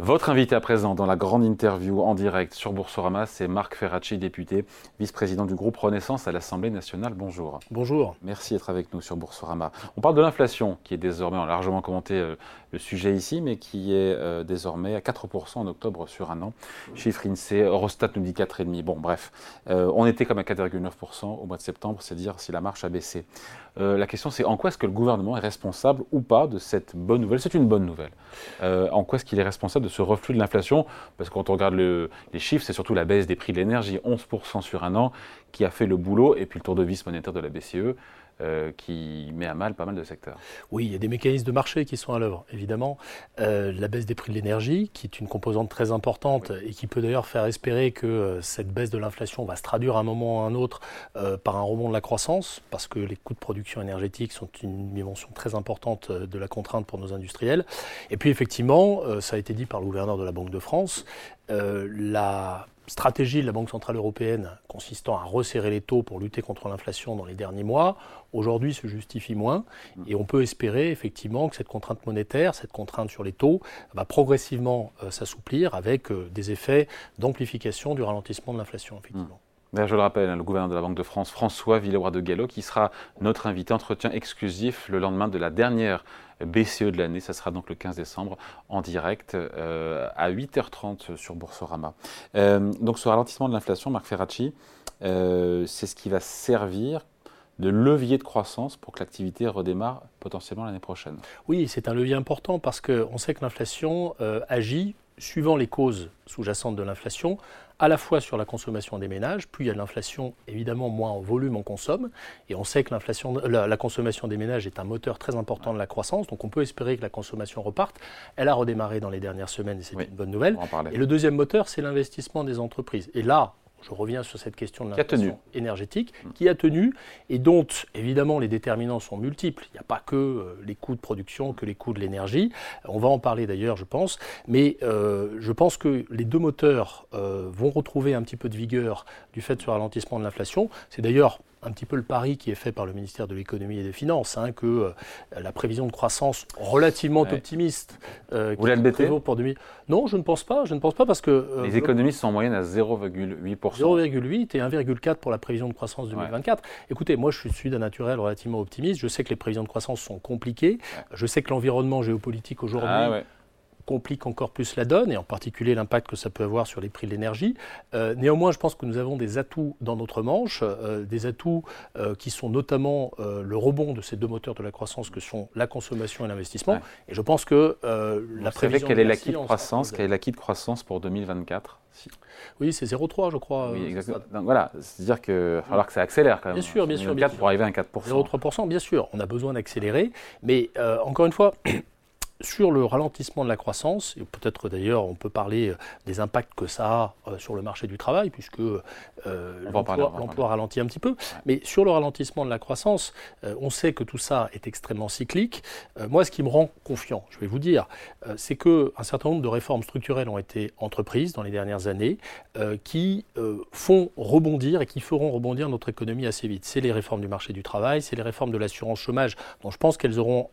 Votre invité à présent dans la grande interview en direct sur Boursorama, c'est Marc Ferracci, député, vice-président du groupe Renaissance à l'Assemblée nationale. Bonjour. Bonjour. Merci d'être avec nous sur Boursorama. On parle de l'inflation qui est désormais, largement commenté euh, le sujet ici, mais qui est euh, désormais à 4% en octobre sur un an. Chiffre INSEE, Eurostat nous dit 4,5%. Bon, bref, euh, on était comme à 4,9% au mois de septembre, c'est dire si la marche a baissé. la question c'est en quoi est-ce que le gouvernement est responsable ou pas de cette bonne nouvelle? C'est une bonne nouvelle. en quoi est-ce qu'il est responsable de ce reflux de l'inflation, parce que quand on regarde les chiffres, c'est surtout la baisse des prix de l'énergie, 11% sur un an, qui a fait le boulot, et puis le tour de vis monétaire de la BCE. Euh, qui met à mal pas mal de secteurs. Oui, il y a des mécanismes de marché qui sont à l'œuvre, évidemment. Euh, la baisse des prix de l'énergie, qui est une composante très importante et qui peut d'ailleurs faire espérer que euh, cette baisse de l'inflation va se traduire à un moment ou à un autre par un rebond de la croissance, parce que les coûts de production énergétique sont une dimension très importante de la contrainte pour nos industriels. Et puis effectivement, ça a été dit par le gouverneur de la Banque de France, la stratégie de la Banque Centrale Européenne consistant à resserrer les taux pour lutter contre l'inflation dans les derniers mois, aujourd'hui se justifie moins. Et on peut espérer effectivement que cette contrainte monétaire, cette contrainte sur les taux, va progressivement euh, s'assouplir avec euh, des effets d'amplification du ralentissement de l'inflation, effectivement. Je le rappelle, hein, le gouverneur de la Banque de France, François Villeroy de Gallo, qui sera notre invité entretien exclusif le lendemain de la dernière BCE de l'année. Ça sera donc le 15 décembre en direct euh, à 8h30 sur Boursorama. Euh, donc ce ralentissement de l'inflation, Marc Ferracci, euh, c'est ce qui va servir de levier de croissance pour que l'activité redémarre potentiellement l'année prochaine. Oui, c'est un levier important parce qu'on sait que l'inflation agit suivant les causes sous-jacentes de l'inflation, à la fois sur la consommation des ménages, plus il y a de l'inflation, évidemment, moins en volume on consomme, et on sait que l'inflation, la, consommation des ménages est un moteur très important de la croissance, donc on peut espérer que la consommation reparte. Elle a redémarré dans les dernières semaines, et c'est une bonne nouvelle. Et le deuxième moteur, c'est l'investissement des entreprises. Et là, je reviens sur cette question de l'inflation énergétique, mm. qui a tenu et dont évidemment les déterminants sont multiples. Il n'y a pas que euh, les coûts de production, que les coûts de l'énergie. On va en parler d'ailleurs, je pense. Mais euh, je pense que les deux moteurs euh, vont retrouver un petit peu de vigueur du fait de ce ralentissement de l'inflation. C'est d'ailleurs un petit peu le pari qui est fait par le ministère de l'économie et des finances, hein, que euh, la prévision de croissance relativement optimiste. Euh, Vous l'admettez pour 2000... Non, je ne pense pas. Je ne pense pas parce que euh, les économistes sont en moyenne à 0,8% 0,8 et 1,4 pour la prévision de croissance 2024. Écoutez, moi, je suis d'un naturel relativement optimiste. Je sais que les prévisions de croissance sont compliquées. Je sais que l'environnement géopolitique aujourd'hui ah complique encore plus la donne, et en particulier l'impact que ça peut avoir sur les prix de l'énergie. Euh, néanmoins, je pense que nous avons des atouts dans notre manche, euh, des atouts euh, qui sont notamment le rebond de ces deux moteurs de la croissance que sont la consommation et l'investissement. Et je pense que la prévision... quel est l'acquis de croissance Quel est l'acquis de croissance pour 2024 Oui, c'est 0,3 je crois. Oui, exactement. Donc, voilà, c'est-à-dire qu'il va falloir que ça accélère quand même. Bien sûr, bien sûr. pour arriver à un 4%. 0,3%, bien sûr. On a besoin d'accélérer. Mais encore une fois, sur le ralentissement de la croissance, et peut-être d'ailleurs on peut parler euh, des impacts que ça a euh, sur le marché du travail, puisque euh, l'emploi ralentit un petit peu, mais sur le ralentissement de la croissance, on sait que tout ça est extrêmement cyclique. moi, ce qui me rend confiant, je vais vous dire, c'est qu'un certain nombre de réformes structurelles ont été entreprises dans les dernières années, qui font rebondir et qui feront rebondir notre économie assez vite. C'est les réformes du marché du travail, c'est les réformes de l'assurance chômage, dont je pense qu'elles auront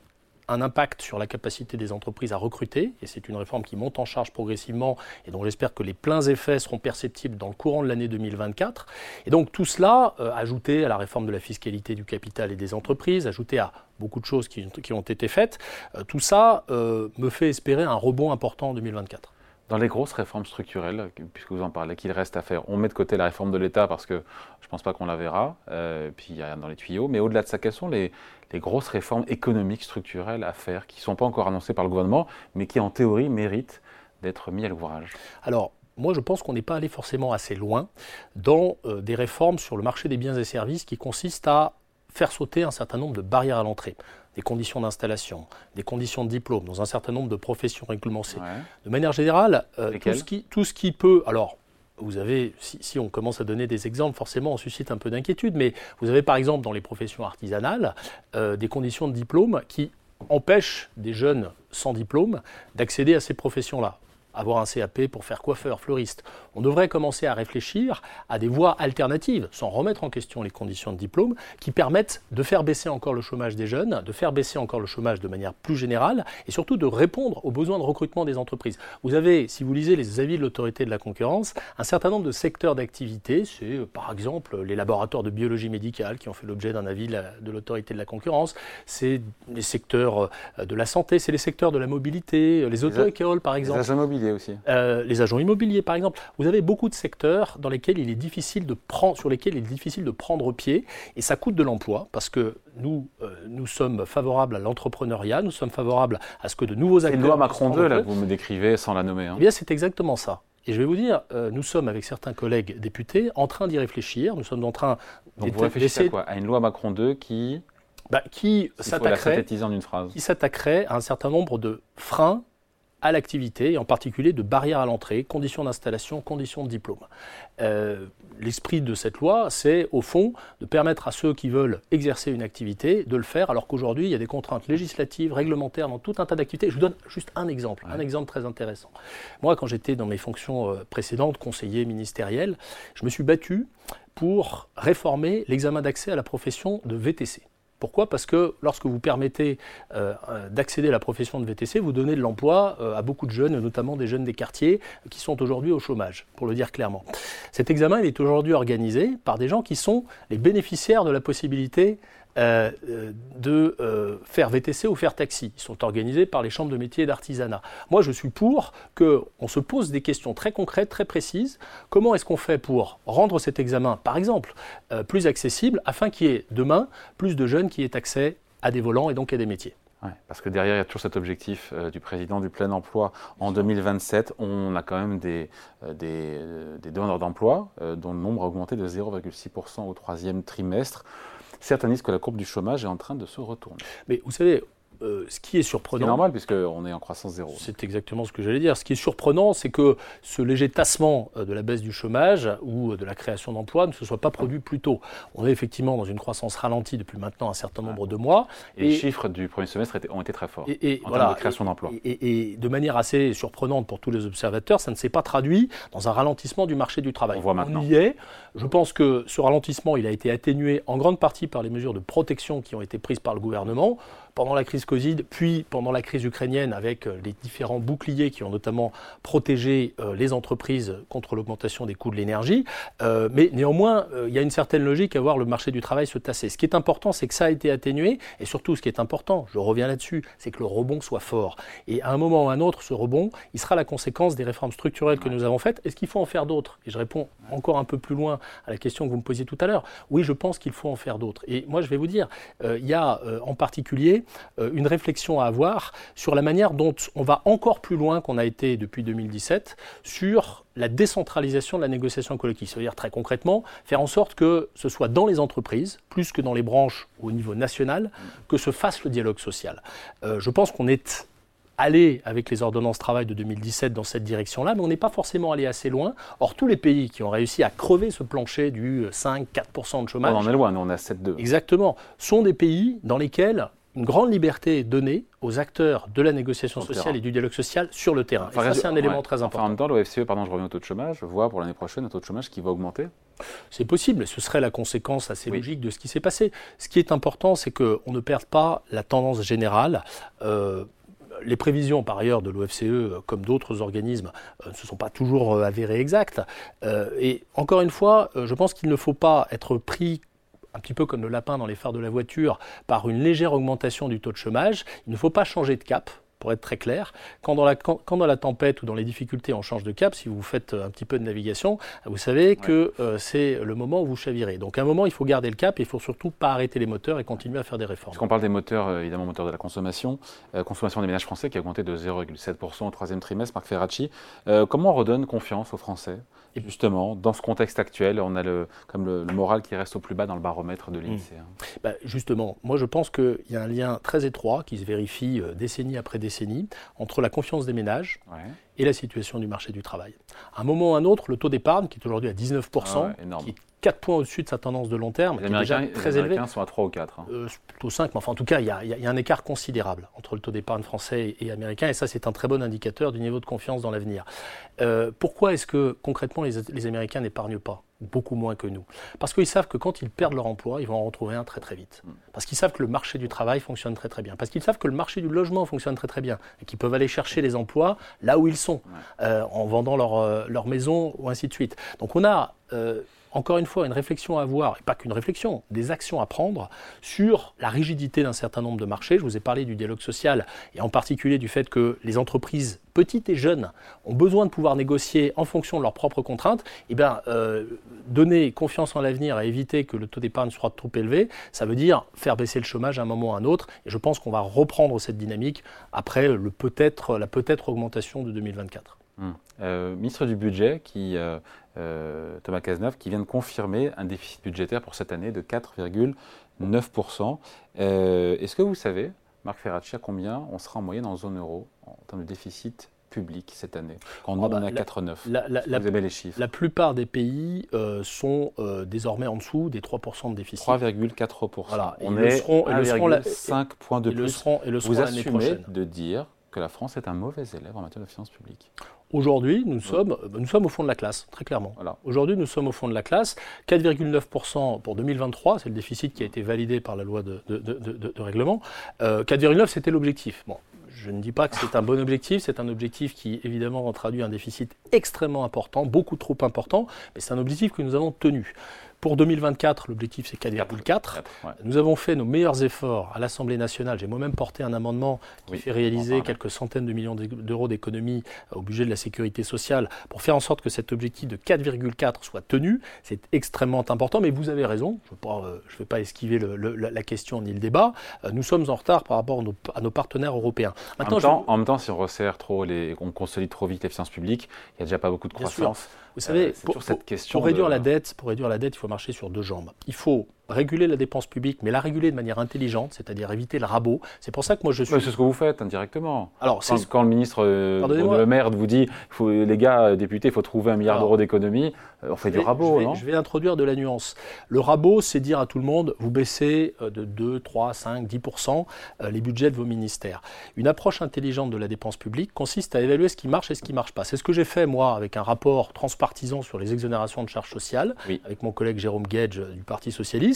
un impact sur la capacité des entreprises à recruter, et c'est une réforme qui monte en charge progressivement et dont j'espère que les pleins effets seront perceptibles dans le courant de l'année 2024. Et donc tout cela, euh, ajouté à la réforme de la fiscalité du capital et des entreprises, ajouté à beaucoup de choses qui, ont été faites, euh, tout ça euh, me fait espérer un rebond important en 2024. Dans les grosses réformes structurelles, puisque vous en parlez, qu'il reste à faire, on met de côté la réforme de l'État parce que je ne pense pas qu'on la verra, euh, puis il y a rien dans les tuyaux, mais au-delà de ça, quelles sont les, grosses réformes économiques structurelles à faire qui ne sont pas encore annoncées par le gouvernement, mais qui en théorie méritent d'être mis à l'ouvrage? Alors, moi, je pense qu'on n'est pas allé forcément assez loin dans euh, des réformes sur le marché des biens et services qui consistent à faire sauter un certain nombre de barrières à l'entrée des conditions d'installation, des conditions de diplôme dans un certain nombre de professions réglementées. De manière générale, euh, tout, ce qui, tout, ce qui, peut... Alors, vous avez, si, on commence à donner des exemples, forcément on suscite un peu d'inquiétude, mais vous avez par exemple dans les professions artisanales euh, des conditions de diplôme qui empêchent des jeunes sans diplôme d'accéder à ces professions-là avoir un CAP pour faire coiffeur, fleuriste. On devrait commencer à réfléchir à des voies alternatives, sans remettre en question les conditions de diplôme, qui permettent de faire baisser encore le chômage des jeunes, de faire baisser encore le chômage de manière plus générale, et surtout de répondre aux besoins de recrutement des entreprises. Vous avez, si vous lisez les avis de l'autorité de la concurrence, un certain nombre de secteurs d'activité, c'est euh, par exemple les laboratoires de biologie médicale qui ont fait l'objet d'un avis de l'autorité de la concurrence, c'est les secteurs euh, de la santé, c'est les secteurs de la mobilité, les auto-écoles par exemple. Les agents immobiliers aussi. Euh, les agents immobiliers par exemple. Vous avez beaucoup de secteurs dans lesquels il est difficile de prendre, sur lesquels il est difficile de prendre pied et ça coûte de l'emploi parce que nous, nous sommes favorables à l'entrepreneuriat, nous sommes favorables à ce que de nouveaux acteurs. C'est une loi Macron 2 là que vous me décrivez sans la nommer. Hein. Eh bien, c'est exactement ça. Et je vais vous dire, euh, nous sommes avec certains collègues députés en train d'y réfléchir. Nous sommes en train. Donc vous réfléchissez à quoi? À une loi Macron 2 qui. Bah. Qui s'attaquerait à un certain nombre de freins à l'activité, et en particulier de barrières à l'entrée, conditions d'installation, conditions de diplôme. Euh, l'esprit de cette loi, c'est au fond de permettre à ceux qui veulent exercer une activité de le faire, alors qu'aujourd'hui, il y a des contraintes législatives, réglementaires dans tout un tas d'activités. Je vous donne juste un exemple, un exemple très intéressant. Moi, quand j'étais dans mes fonctions euh, précédentes, conseiller ministériel, je me suis battu pour réformer l'examen d'accès à la profession de VTC. Pourquoi? Parce que lorsque vous permettez euh, euh, d'accéder à la profession de VTC, vous donnez de l'emploi euh, à beaucoup de jeunes, notamment des jeunes des quartiers, qui sont aujourd'hui au chômage, pour le dire clairement. Cet examen est aujourd'hui organisé par des gens qui sont les bénéficiaires de la possibilité euh, de euh, faire VTC ou faire taxi. Ils sont organisés par les chambres de métiers et d'artisanat. Moi, je suis pour qu'on se pose des questions très concrètes, très précises. Comment est-ce qu'on fait pour rendre cet examen, par exemple, euh, plus accessible afin qu'il y ait demain plus de jeunes qui aient accès à des volants et donc à des métiers? Parce que derrière, il y a toujours cet objectif du président du plein emploi en 2027. On a quand même des donneurs d'emploi dont le nombre a augmenté de 0,6% au troisième trimestre. Certains disent que la courbe du chômage est en train de se retourner. Mais vous savez, euh, ce qui est surprenant. C'est normal puisqu'on est en croissance zéro. C'est exactement ce que j'allais dire. Ce qui est surprenant, c'est que ce léger tassement euh, de la baisse du chômage ou euh, de la création d'emplois ne se soit pas produit plus tôt. On est effectivement dans une croissance ralentie depuis maintenant un certain nombre de mois. Et, les chiffres du premier semestre ont été très forts et, en termes de création d'emplois. Et, de manière assez surprenante pour tous les observateurs, ça ne s'est pas traduit dans un ralentissement du marché du travail. On voit maintenant. On y est. Je pense que ce ralentissement, il a été atténué en grande partie par les mesures de protection qui ont été prises par le gouvernement pendant la crise Covid, puis pendant la crise ukrainienne, avec euh, les différents boucliers qui ont notamment protégé euh, les entreprises contre l'augmentation des coûts de l'énergie. Euh, mais néanmoins, il y a une certaine logique à voir le marché du travail se tasser. Ce qui est important, c'est que ça a été atténué, et surtout, ce qui est important, je reviens là-dessus, c'est que le rebond soit fort. Et à un moment ou à un autre, ce rebond, il sera la conséquence des réformes structurelles que nous avons faites. Est-ce qu'il faut en faire d'autres? Et je réponds encore un peu plus loin à la question que vous me posiez tout à l'heure. Oui, je pense qu'il faut en faire d'autres. Et moi, je vais vous dire, il y a en particulier une réflexion à avoir sur la manière dont on va encore plus loin qu'on a été depuis 2017 sur la décentralisation de la négociation collective. C'est-à-dire très concrètement faire en sorte que ce soit dans les entreprises, plus que dans les branches au niveau national, que se fasse le dialogue social. Euh, je pense qu'on est allé avec les ordonnances travail de 2017 dans cette direction-là, mais on n'est pas forcément allé assez loin. Or, tous les pays qui ont réussi à crever ce plancher du 5-4% de chômage. On en est loin, nous on a 7-2. Exactement. Sont des pays dans lesquels une grande liberté est donnée aux acteurs de la négociation sociale et du dialogue social sur le terrain. et ça, c'est un élément très important. en même temps, l'OFCE, pardon, je reviens au taux de chômage, voit pour l'année prochaine un taux de chômage qui va augmenter C'est possible, mais ce serait la conséquence assez logique de ce qui s'est passé. Ce qui est important, c'est qu'on ne perde pas la tendance générale. Euh, les prévisions, par ailleurs, de l'OFCE, comme d'autres organismes, euh, ne se sont pas toujours euh, avérées exactes. et encore une fois, je pense qu'il ne faut pas être pris un petit peu comme le lapin dans les phares de la voiture, par une légère augmentation du taux de chômage. Il ne faut pas changer de cap pour être très clair. Quand dans, la, quand dans la tempête ou dans les difficultés, on change de cap, si vous faites un petit peu de navigation, vous savez que euh, c'est le moment où vous chavirez. Donc à un moment, il faut garder le cap et il faut surtout pas arrêter les moteurs et continuer à faire des réformes. Puisqu'on parle des moteurs, euh, évidemment, moteurs de la consommation, euh, consommation des ménages français qui a augmenté de 0,7% au troisième trimestre, Marc Ferracci. comment on redonne confiance aux Français? Et justement, dans ce contexte actuel, on a le, comme le, moral qui reste au plus bas dans le baromètre de l'INSEE. Hein. Bah, justement, moi je pense qu'il y a un lien très étroit qui se vérifie décennie après décennie entre la confiance des ménages et la situation du marché du travail. À un moment ou à un autre, le taux d'épargne, qui est aujourd'hui à 19%, ah qui est 4 points au-dessus de sa tendance de long terme, Les qui est déjà très les élevé. Américains sont à 3 ou 4. hein. Euh, plutôt 5, mais enfin en tout cas, il y, a, y y un écart considérable entre le taux d'épargne français et américain, et ça c'est un très bon indicateur du niveau de confiance dans l'avenir. Euh, pourquoi est-ce que concrètement les, les Américains n'épargnent pas? Beaucoup moins que nous. Parce qu'ils savent que quand ils perdent leur emploi, ils vont en retrouver un très très vite. Parce qu'ils savent que le marché du travail fonctionne très très bien. Parce qu'ils savent que le marché du logement fonctionne très très bien. Et qu'ils peuvent aller chercher les emplois là où ils sont, euh, en vendant leur, euh, leur maison ou ainsi de suite. Donc on a euh, encore une fois une réflexion à avoir, et pas qu'une réflexion, des actions à prendre sur la rigidité d'un certain nombre de marchés. Je vous ai parlé du dialogue social et en particulier du fait que les entreprises petites et jeunes ont besoin de pouvoir négocier en fonction de leurs propres contraintes. Et bien, euh, donner confiance en l'avenir et éviter que le taux d'épargne soit trop élevé, ça veut dire faire baisser le chômage à un moment ou à un autre. Et je pense qu'on va reprendre cette dynamique après le peut-être, la peut-être augmentation de 2024. Hum. Euh, ministre du Budget, qui, euh, euh, Thomas Cazeneuve, qui vient de confirmer un déficit budgétaire pour cette année de 4,9%. Euh, Est-ce que vous savez, Marc Ferracci, à combien on sera en moyenne en zone euro en termes de déficit public cette année Quand nous, Ah bah, on est à la- 4,9. La, la- la- Vous aimez les chiffres? la plupart des pays sont désormais en dessous des 3% de déficit. 3,4%. Voilà. On le est seront- ils le seront la- 1,5 points de et le plus. seront, et le seront Vous assumez prochaine. de dire que la France est un mauvais élève en matière de finances publiques. Aujourd'hui, nous, sommes, euh, nous sommes au fond de la classe, très clairement. Voilà. Aujourd'hui, nous sommes au fond de la classe. 4,9% pour 2023, c'est le déficit qui a été validé par la loi de, de- de- de- de règlement. Euh, 4,9, c'était l'objectif. Bon, je ne dis pas que c'est un bon objectif, c'est un objectif qui, évidemment, traduit un déficit extrêmement important, beaucoup trop important, mais c'est un objectif que nous avons tenu. Pour 2024, l'objectif c'est 4,4. Quatre, ouais. Nous avons fait nos meilleurs efforts à l'Assemblée nationale. J'ai moi-même porté un amendement qui Oui, fait réaliser quelques centaines de millions d'euros d'économies au budget de la sécurité sociale pour faire en sorte que cet objectif de 4,4 soit tenu. C'est extrêmement important, mais vous avez raison. Je ne vais pas esquiver le- le- la question ni le débat. Euh, Nous sommes en retard par rapport à nos, à nos partenaires européens. En même, je- temps, en même temps, si on resserre trop, les, on consolide trop vite les finances publiques, il n'y a déjà pas beaucoup de croissance. Vous savez, Euh, pour, cette question pour réduire de- la dette, pour réduire la dette, il faut marcher sur deux jambes. Il faut réguler la dépense publique, mais la réguler de manière intelligente, c'est-à-dire éviter le rabot. C'est pour ça que moi je suis. C'est ce que vous faites indirectement. Alors, Quand, quand le ministre euh. Le Maire vous dit, faut, les gars, euh, députés, il faut trouver un milliard d'euros d'économie, euh, on fait du rabot, je vais, non je vais introduire de la nuance. Le rabot, c'est dire à tout le monde, vous baissez euh, de 2, 3, 5, 10% euh, les budgets de vos ministères. Une approche intelligente de la dépense publique consiste à évaluer ce qui marche et ce qui ne marche pas. C'est ce que j'ai fait, moi, avec un rapport transpartisan sur les exonérations de charges sociales, Oui. avec mon collègue Jérôme Gage du Parti Socialiste.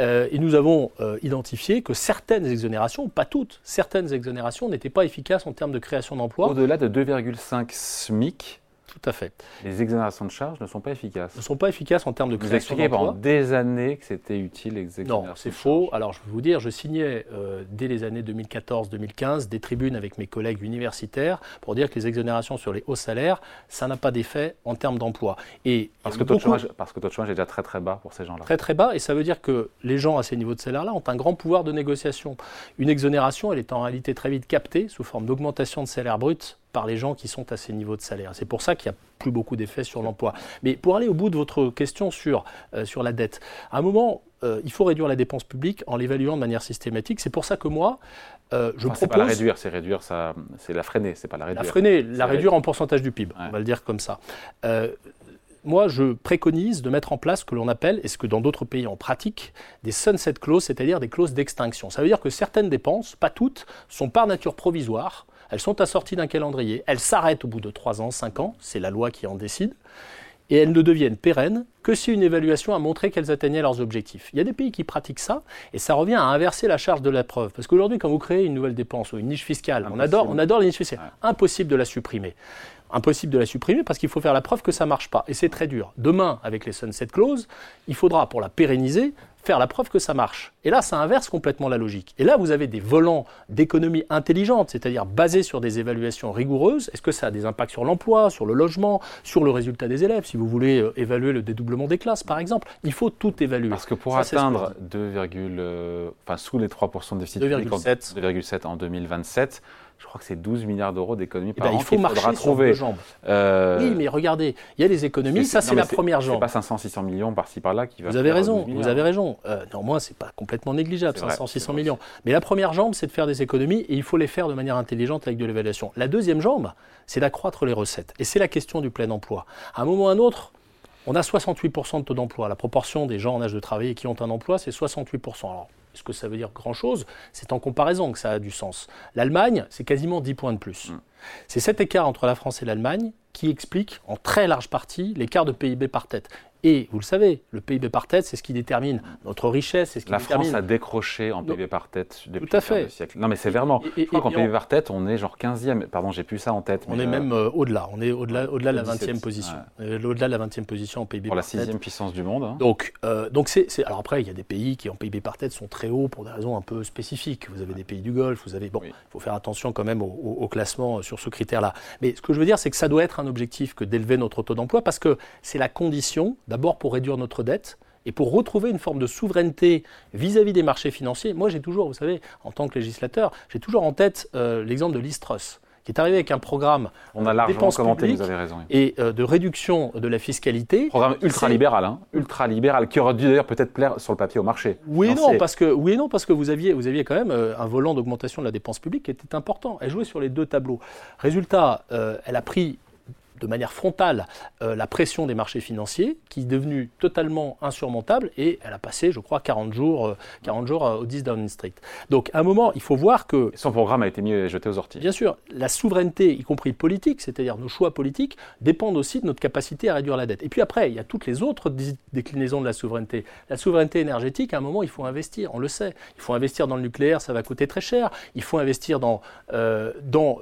Euh, et nous avons euh, identifié que certaines exonérations, pas toutes, certaines exonérations n'étaient pas efficaces en termes de création d'emplois. Au-delà de 2,5 SMIC, Tout à fait. les exonérations de charges ne sont pas efficaces. Ne sont pas efficaces en termes de Vous création expliquez pendant des années que c'était utile, les exonérations Non, c'est faux. Alors, je vais vous dire, je signais euh, dès les années 2014-2015 des tribunes avec mes collègues universitaires pour dire que les exonérations sur les hauts salaires, ça n'a pas d'effet en termes d'emploi. Et Parce que, le taux de beaucoup- chômage, parce que le taux de chômage est déjà très très bas pour ces gens-là. très très bas, et ça veut dire que les gens à ces niveaux de salaire-là ont un grand pouvoir de négociation. Une exonération, elle est en réalité très vite captée sous forme d'augmentation de salaire brut par les gens qui sont à ces niveaux de salaire. C'est pour ça qu'il n'y a plus beaucoup d'effets sur l'emploi. Mais pour aller au bout de votre question sur, euh, sur la dette, à un moment, euh, il faut réduire la dépense publique en l'évaluant de manière systématique. C'est pour ça que moi, euh, je Enfin, c'est pas la propose réduire, c'est réduire ça, c'est la freiner, c'est pas la réduire. la freiner, la réduire en pourcentage du PIB, Ouais. on va le dire comme ça. Moi, je préconise de mettre en place ce que l'on appelle, et ce que dans d'autres pays on pratique, des sunset clauses, c'est-à-dire des clauses d'extinction. Ça veut dire que certaines dépenses, pas toutes, sont par nature provisoires, elles sont assorties d'un calendrier, elles s'arrêtent au bout de 3 ans, 5 ans, c'est la loi qui en décide, et elles ne deviennent pérennes que si une évaluation a montré qu'elles atteignaient leurs objectifs. Il y a des pays qui pratiquent ça, et ça revient à inverser la charge de la preuve. Parce qu'aujourd'hui, quand vous créez une nouvelle dépense ou une niche fiscale, on Impossible. adore, on adore les niches fiscales, Ouais. impossible de la supprimer. Impossible de la supprimer parce qu'il faut faire la preuve que ça ne marche pas. Et c'est très dur. Demain, avec les sunset clauses, il faudra, pour la pérenniser, faire la preuve que ça marche. Et là, ça inverse complètement la logique. Et là, vous avez des volants d'économie intelligente, c'est-à-dire basés sur des évaluations rigoureuses. Est-ce que ça a des impacts sur l'emploi, sur le logement, sur le résultat des élèves? Si vous voulez euh, évaluer le dédoublement des classes, par exemple, il faut tout évaluer. Parce que pour Ça, atteindre 2, euh, enfin, sous les 3% de déficit public en- 2,7. 2,7 en 2027, je crois que c'est 12 milliards d'euros d'économies Eh par ben, an il faut qu'il marcher faudra sur trouver. deux jambes. Euh, Oui, mais regardez, il y a les économies, ça c'est la première jambe. C'est pas 500, 600 millions par-ci par-là qui va Vous avez raison, 12 vous avez raison. Euh, néanmoins, c'est pas complètement négligeable, C'est vrai, 500, c'est 600 vrai. millions. Mais la première jambe, c'est de faire des économies et il faut les faire de manière intelligente avec de l'évaluation. La deuxième jambe, c'est d'accroître les recettes. Et c'est la question du plein emploi. À un moment ou à un autre, On a 68% de taux d'emploi. La proportion des gens en âge de travailler qui ont un emploi, c'est 68%. Alors, est-ce que ça veut dire grand-chose C'est en comparaison que ça a du sens. L'Allemagne, c'est quasiment 10 points de plus. Mm. C'est cet écart entre la France et l'Allemagne qui explique en très large partie l'écart de PIB par tête. Et vous le savez, le PIB par tête, c'est ce qui détermine notre richesse. C'est ce qui la France a décroché en PIB par tête depuis Tout à fait. siècle. Non, mais sévèrement. je crois qu'en PIB par tête, on est genre 15e. Pardon, j'ai plus ça en tête. On est même euh, au-delà. On est au-delà, au-delà de la 20e position. Au-delà de la 20e position en PIB par tête. Pour la sixième puissance du monde. Hein. Donc, euh, donc c'est, alors après, il y a des pays qui en PIB par tête sont très hauts pour des raisons un peu spécifiques. Vous avez des pays du Golfe, vous avez bon, il faut faire attention quand même au, au classement euh, sur ce critère-là. Mais ce que je veux dire, c'est que ça doit être un objectif que d'élever notre taux d'emploi parce que c'est la condition, d'abord pour réduire notre dette et pour retrouver une forme de souveraineté vis-à-vis des marchés financiers. Moi, j'ai toujours, vous savez, en tant que législateur, j'ai toujours en tête euh, l'exemple de l'Istrus qui est arrivé avec un programme On a largement commenté, vous avez raison. et euh, de réduction de la fiscalité. Programme ultra-libéral, hein, ultra-libéral, qui aurait dû d'ailleurs peut-être plaire sur le papier au marché. Oui et non, parce que, oui non, parce que vous aviez, vous aviez quand même euh, un volant d'augmentation de la dépense publique qui était important. Elle jouait sur les deux tableaux. Résultat, elle a pris de manière frontale euh, la pression des marchés financiers, qui est devenue totalement insurmontable, et elle a passé, je crois, 40 jours, 40 euh, jours euh, au 10 Downing Street. Donc, à un moment, il faut voir que... Son programme a été mis jeté aux orties. Bien sûr, la souveraineté, y compris politique, c'est-à-dire nos choix politiques, dépendent aussi de notre capacité à réduire la dette. Et puis après, il y a toutes les autres déclinaisons de la souveraineté. La souveraineté énergétique, à un moment, il faut investir, on le sait. Il faut investir dans le nucléaire, ça va coûter très cher. Il faut investir dans, dans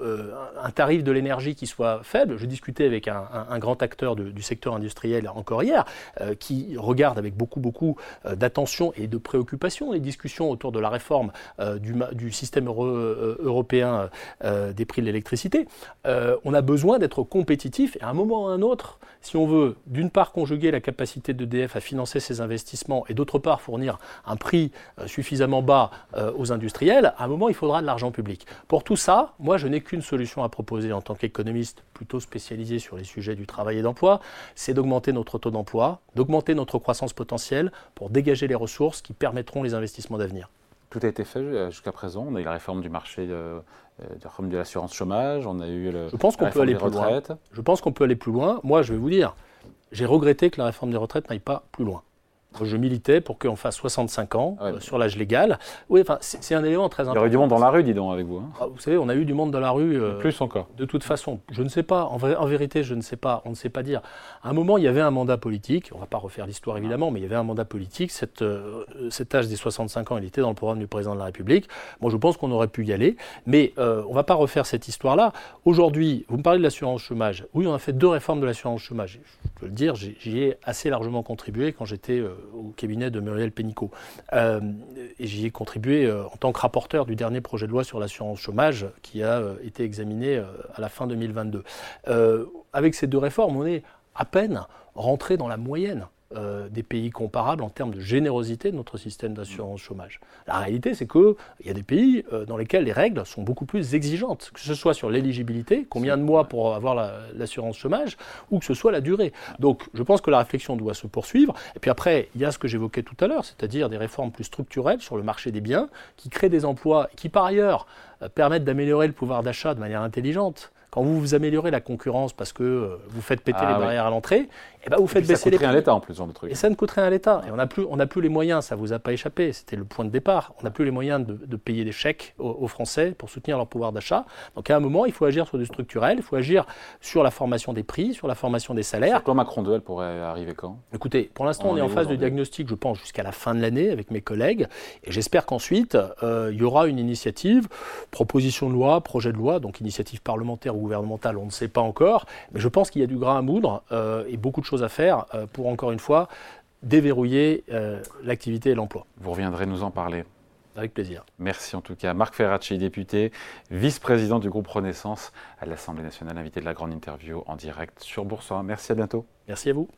un tarif de l'énergie qui soit faible. Je discutais avec un, grand acteur du secteur industriel encore hier, euh, qui regarde avec beaucoup, beaucoup euh, d'attention et de préoccupation les discussions autour de la réforme euh, du, système européen des prix de l'électricité. on a besoin d'être compétitif et à un moment ou à un autre, si on veut d'une part conjuguer la capacité d'EDF à financer ses investissements et d'autre part fournir un prix suffisamment bas aux industriels, à un moment il faudra de l'argent public. Pour tout ça, moi je n'ai qu'une solution à proposer en tant qu'économiste plutôt spécialisé sur les sujets du travail et d'emploi, c'est d'augmenter notre taux d'emploi, d'augmenter notre croissance potentielle pour dégager les ressources qui permettront les investissements d'avenir. Tout a été fait euh, jusqu'à présent. On a eu la réforme du marché, euh, la réforme de l'assurance chômage, on a eu le, je pense qu'on peut aller plus loin. Je pense qu'on peut aller plus loin. Moi, je vais vous dire, j'ai regretté que la réforme des retraites n'aille pas plus loin je militais pour qu'on fasse 65 ans ah euh, sur l'âge légal. Oui, enfin, c'est un élément très important. Il y aurait du monde dans la rue, dis donc, avec vous. Hein. Ah, vous savez, on a eu du monde dans la rue. Euh, Plus encore. De toute façon, je ne sais pas. En, en, vérité, je ne sais pas. On ne sait pas dire. À un moment, il y avait un mandat politique. On ne va pas refaire l'histoire évidemment, mais il y avait un mandat politique. Cette, euh, cet âge des 65 ans, il était dans le programme du président de la République. Moi, je pense qu'on aurait pu y aller, mais on ne va pas refaire cette histoire-là. Aujourd'hui, vous me parlez de l'assurance chômage. Oui, on a fait deux réformes de l'assurance chômage. Je peux le dire, j'y ai assez largement contribué quand j'étais au cabinet de Muriel Pénicaud. Euh, et j'y ai contribué euh, en tant que rapporteur du dernier projet de loi sur l'assurance chômage qui a euh, été examiné à la fin 2022. avec ces deux réformes, on est à peine rentré dans la moyenne euh, des pays comparables en termes de générosité de notre système d'assurance chômage. La réalité, c'est qu'il y a des pays euh, dans lesquels les règles sont beaucoup plus exigeantes, que ce soit sur l'éligibilité, combien de mois pour avoir l'assurance chômage, ou que ce soit la durée. Donc je pense que la réflexion doit se poursuivre. Et puis après, il y a ce que j'évoquais tout à l'heure, c'est-à-dire des réformes plus structurelles sur le marché des biens, qui créent des emplois, qui par ailleurs euh, permettent d'améliorer le pouvoir d'achat de manière intelligente. Quand vous vous améliorez la concurrence parce que vous faites péter ah les barrières à l'entrée, eh ben vous faites baisser les prix. Ça coûte rien à l'État en plus, genre de truc. Et ça ne coûte rien à l'État. Et on n'a plus, on plus les moyens, ça vous a pas échappé, c'était le point de départ. On n'a plus les moyens de, payer des chèques aux, Français pour soutenir leur pouvoir d'achat. Donc à un moment, il faut agir sur du structurel, il faut agir sur la formation des prix, sur la formation des salaires. Quand Macron 2, elle pourrait arriver quand? Écoutez, pour l'instant, on, est en phase de diagnostic, je pense, jusqu'à la fin de l'année avec mes collègues. Et j'espère qu'ensuite, euh, il y aura une initiative, proposition de loi, projet de loi, donc initiative parlementaire ou gouvernementale, on ne sait pas encore. Mais je pense qu'il y a du grain à moudre euh, et beaucoup de choses à faire euh, pour, encore une fois, déverrouiller euh, l'activité et l'emploi. Vous reviendrez nous en parler. Avec plaisir. Merci en tout cas. Marc Ferracci, député, vice-président du groupe Renaissance à l'Assemblée nationale, invité de la grande interview en direct sur Boursorama. Merci, à bientôt. Merci à vous.